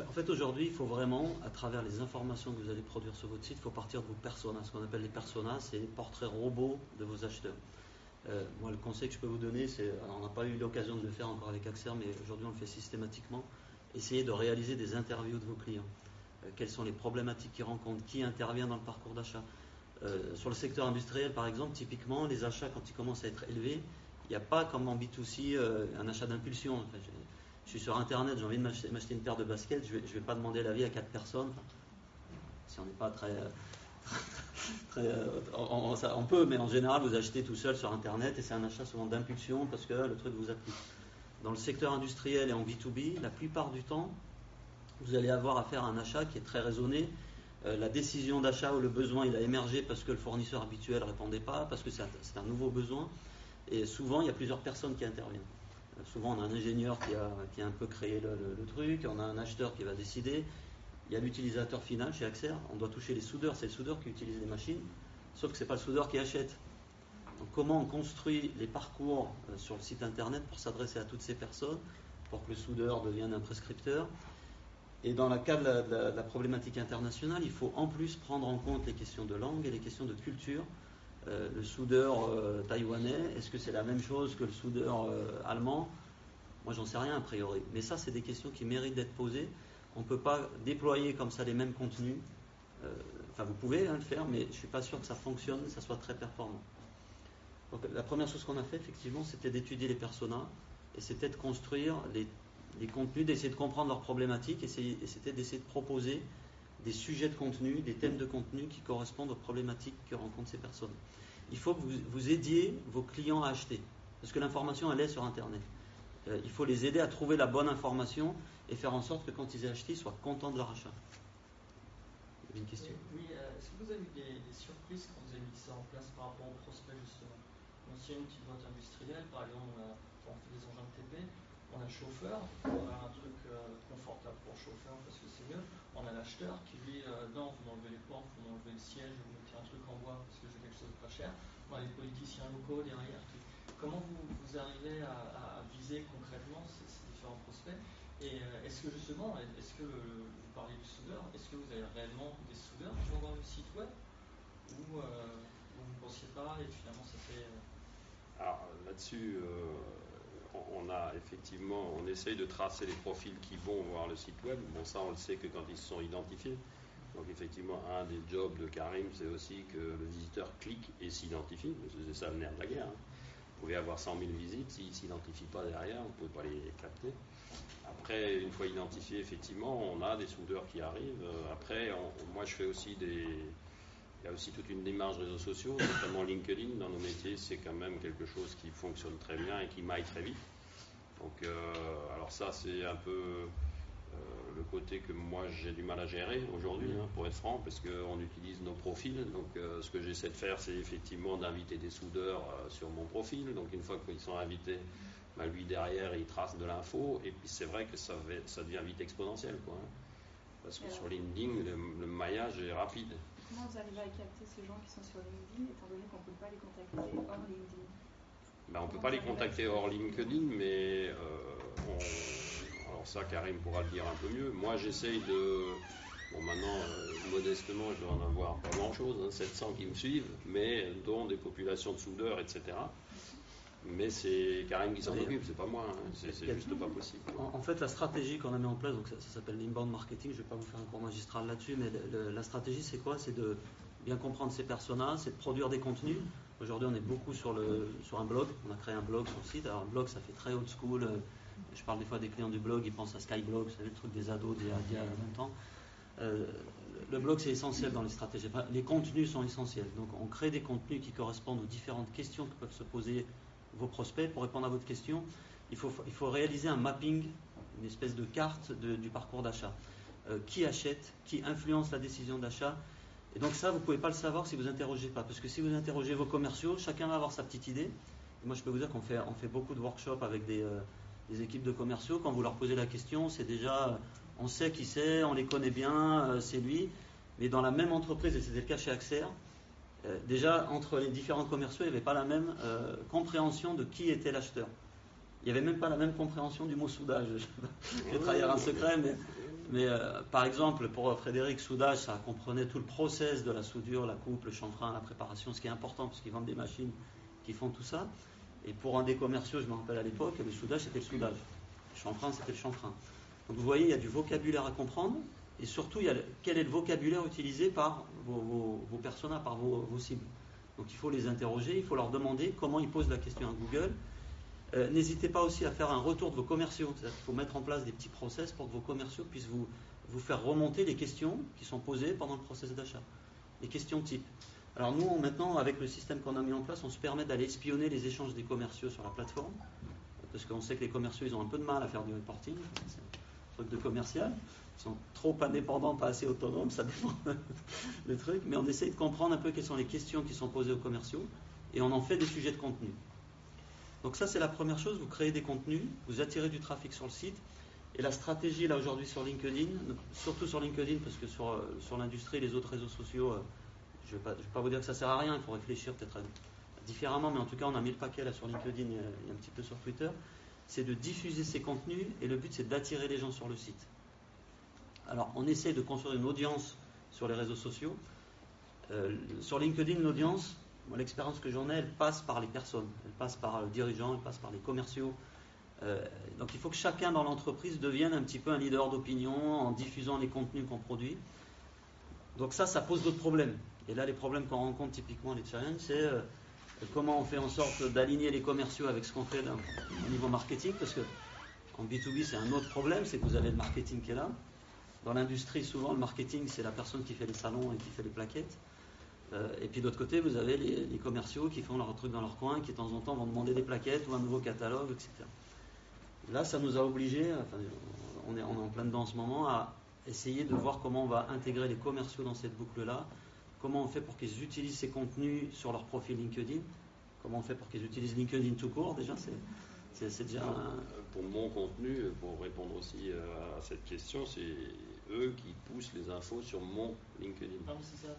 En fait, aujourd'hui, il faut vraiment, à travers les informations que vous allez produire sur votre site, il faut partir de vos personas. Ce qu'on appelle les personas, c'est les portraits robots de vos acheteurs. Euh, moi, le conseil que je peux vous donner, c'est, on n'a pas eu l'occasion de le faire encore avec Axer, mais aujourd'hui on le fait systématiquement. Essayez de réaliser des interviews de vos clients. Euh, quelles sont les problématiques qu'ils rencontrent, qui intervient dans le parcours d'achat? Euh, sur le secteur industriel, par exemple, typiquement, les achats, quand ils commencent à être élevés, il n'y a pas comme en B2C un achat d'impulsion. Je, suis sur Internet, j'ai envie de m'acheter, une paire de baskets, je ne vais, pas demander l'avis à quatre personnes. si on n'est pas très euh, on, peut, mais en général, vous achetez tout seul sur Internet et c'est un achat souvent d'impulsion parce que le truc vous a plu. Dans le secteur industriel et en B2B, la plupart du temps, vous allez avoir à faire un achat qui est très raisonné. Euh, la décision d'achat ou le besoin, il a émergé parce que le fournisseur habituel ne répondait pas, parce que c'est un, nouveau besoin. Et souvent, il y a plusieurs personnes qui interviennent. Souvent, on a un ingénieur qui a, un peu créé le, truc, on a un acheteur qui va décider, il y a l'utilisateur final chez Axer, on doit toucher les soudeurs, c'est le soudeur qui utilise les machines, sauf que ce n'est pas le soudeur qui achète. Donc comment on construit les parcours euh, sur le site internet pour s'adresser à toutes ces personnes, pour que le soudeur devienne un prescripteur? Et dans le cas de la, problématique internationale, il faut en plus prendre en compte les questions de langue et les questions de culture. Euh, le soudeur euh, taïwanais, est-ce que c'est la même chose que le soudeur allemand? Moi, j'en sais rien a priori. Mais ça, c'est des questions qui méritent d'être posées on ne peut pas déployer comme ça les mêmes contenus. Euh, enfin, vous pouvez hein, le faire, mais je ne suis pas sûr que ça fonctionne, que ça soit très performant. Donc, la première chose qu'on a fait, effectivement, c'était d'étudier les personas et c'était de construire les, contenus, d'essayer de comprendre leurs problématiques et c'était d'essayer de proposer des sujets de contenu, des thèmes de contenu qui correspondent aux problématiques que rencontrent ces personnes. Il faut que vous, aidiez vos clients à acheter, parce que l'information, elle est sur Internet. Euh, il faut les aider à trouver la bonne information et faire en sorte que quand ils aient acheté, ils soient contents de leur achat. Une question Oui, euh, est-ce que vous avez eu des, surprises quand vous avez mis ça en place par rapport aux prospects justement? Donc, a une petite boîte industrielle, par exemple, on, a, fait des engins de TP, on a le chauffeur, on a un truc euh, confortable pour le chauffeur parce que c'est mieux. On a l'acheteur qui lui, non, vous m'enlevez les portes, vous m'enlevez le siège, vous mettez un truc en bois parce que j'ai quelque chose de pas cher. On a les politiciens locaux derrière Comment vous, arrivez à, viser concrètement ces, différents prospects? Et euh, est-ce que justement, est-ce que vous parlez du soudeur, est-ce que vous avez réellement des soudeurs qui vont voir le site web? Ou euh, vous ne pensiez pas et finalement ça fait. Euh, Alors là-dessus, on a effectivement, on essaye de tracer les profils qui vont voir le site web. Bon, ça, on le sait que quand ils se sont identifiés. Donc effectivement, un des jobs de Karim, c'est aussi que le visiteur clique et s'identifie. C'est ça le nerf de la guerre. Hein. Vous pouvez avoir 100 000 visites, s'ils ne s'identifient pas derrière, vous ne pouvez pas les capter. Après, une fois identifiés, effectivement, on a des soudeurs qui arrivent. Euh, après, moi, je fais aussi des. Il y a aussi toute une démarche réseaux sociaux, notamment LinkedIn. Dans nos métiers, c'est quand même quelque chose qui fonctionne très bien et qui maille très vite. Donc, euh, alors ça, c'est un peu euh, le côté que moi j'ai du mal à gérer aujourd'hui, hein, pour être franc, parce qu'on utilise nos profils. Donc euh, ce que j'essaie de faire, c'est effectivement d'inviter des soudeurs sur mon profil. Donc une fois qu'ils sont invités, bah, lui derrière, il trace de l'info. Et puis c'est vrai que ça, ça, devient vite exponentiel. Quoi, hein. parce que sur LinkedIn, le, maillage est rapide. Comment vous arrivez à capter ces gens qui sont sur LinkedIn, étant donné qu'on ne peut pas les contacter hors LinkedIn? Ben, On ne peut pas les contacter hors LinkedIn, mais on alors ça, Karim pourra le dire un peu mieux. Moi, j'essaye de... Bon, maintenant, euh, modestement, je dois en avoir pas grand-chose, 700 hein, qui me suivent, mais dont des populations de soudeurs, etc. Mais c'est Karim qui s'en occupe, c'est pas moi, hein. c'est juste pas possible. En, fait, la stratégie qu'on a mis en place, donc ça, s'appelle l'inbound marketing, je vais pas vous faire un cours magistral là-dessus, mais la stratégie c'est quoi? C'est de bien comprendre ces personnages, c'est de produire des contenus. Aujourd'hui, on est beaucoup sur, le, sur un blog, on a créé un blog sur le site. Alors, un blog, ça fait très old school. Euh, je parle des fois des clients du blog, ils pensent à Skyblog, vous savez, le truc des ados d'il y a 20 ans. Euh, le blog, c'est essentiel dans les stratégies. les contenus sont essentiels. Donc, on crée des contenus qui correspondent aux différentes questions que peuvent se poser vos prospects. Pour répondre à votre question, il faut, il faut réaliser un mapping, une espèce de carte du parcours d'achat. Euh, qui achète, qui influence la décision d'achat. Et donc ça, vous ne pouvez pas le savoir si vous interrogez pas. Parce que si vous interrogez vos commerciaux, chacun va avoir sa petite idée. moi, je peux vous dire qu'on fait, on fait beaucoup de workshops avec des, euh, des équipes de commerciaux, quand vous leur posez la question, c'est déjà, on sait qui c'est, on les connaît bien, euh, c'est lui. Mais dans la même entreprise, et c'était le cas chez Axer, euh, déjà entre les différents commerciaux, il n'y avait pas la même euh, compréhension de qui était l'acheteur. Il n'y avait même pas la même compréhension du mot soudage. Je vais trahir un secret, mais, Mais euh, par exemple, pour Frédéric, soudage, ça comprenait tout le process de la soudure, la coupe, le chanfrein, la préparation, ce qui est important parce qu'ils vendent des machines qui font tout ça. Et pour un des commerciaux, je me rappelle à l'époque, le soudage c'était le soudage. Le chanfrein c'était le chanfrein. Donc vous voyez, il y a du vocabulaire à comprendre et surtout, quel est le vocabulaire utilisé par vos, personas, par vos, cibles. Donc il faut les interroger, il faut leur demander comment ils posent la question à Google. Euh, n'hésitez pas aussi à faire un retour de vos commerciaux. Il faut mettre en place des petits process pour que vos commerciaux puissent vous, faire remonter les questions qui sont posées pendant le process d'achat. Les questions type. Alors nous, maintenant, avec le système qu'on a mis en place, on se permet d'aller espionner les échanges des commerciaux sur la plateforme, parce qu'on sait que les commerciaux, ils ont un peu de mal à faire du reporting, truc de commercial, ils sont trop indépendants, pas assez autonomes, ça dépend le truc, mais on essaye de comprendre un peu quelles sont les questions qui sont posées aux commerciaux, et on en fait des sujets de contenu. Donc ça, c'est la première chose, vous créez des contenus, vous attirez du trafic sur le site, et la stratégie, là, aujourd'hui, sur LinkedIn, surtout sur LinkedIn, parce que sur, sur l'industrie, les autres réseaux sociaux, euh, je ne vais, pas vous dire que ça sert à rien, il faut réfléchir peut-être différemment, mais en tout cas, on a mis le paquet là sur LinkedIn et, un petit peu sur Twitter. C'est de diffuser ces contenus et le but, c'est d'attirer les gens sur le site. Alors, on essaie de construire une audience sur les réseaux sociaux. Euh, sur LinkedIn, l'audience, l'expérience que j'en ai, elle passe par les personnes, elle passe par le dirigeant, elle passe par les commerciaux. Euh, donc il faut que chacun dans l'entreprise devienne un petit peu un leader d'opinion en diffusant les contenus qu'on produit. Donc ça, ça pose d'autres problèmes. Et là, les problèmes qu'on rencontre typiquement les challenges, c'est euh, comment on fait en sorte d'aligner les commerciaux avec ce qu'on fait au niveau marketing, parce que en B2B, c'est un autre problème, c'est que vous avez le marketing qui est là. Dans l'industrie, souvent, le marketing, c'est la personne qui fait les salons et qui fait les plaquettes. Euh, et puis d'autre côté, vous avez les, commerciaux qui font leur truc dans leur coin, qui de temps en temps vont demander des plaquettes ou un nouveau catalogue, etc. Là, ça nous a obligés, on, est, on est en plein dedans en ce moment, à essayer de voir comment on va intégrer les commerciaux dans cette boucle-là Comment on fait pour qu'ils utilisent ces contenus sur leur profil LinkedIn? Comment on fait pour qu'ils utilisent LinkedIn tout court? Déjà, c'est déjà. Pour mon contenu, pour répondre aussi euh, à cette question, c'est eux qui poussent les infos sur mon LinkedIn. Ah, c'est ça.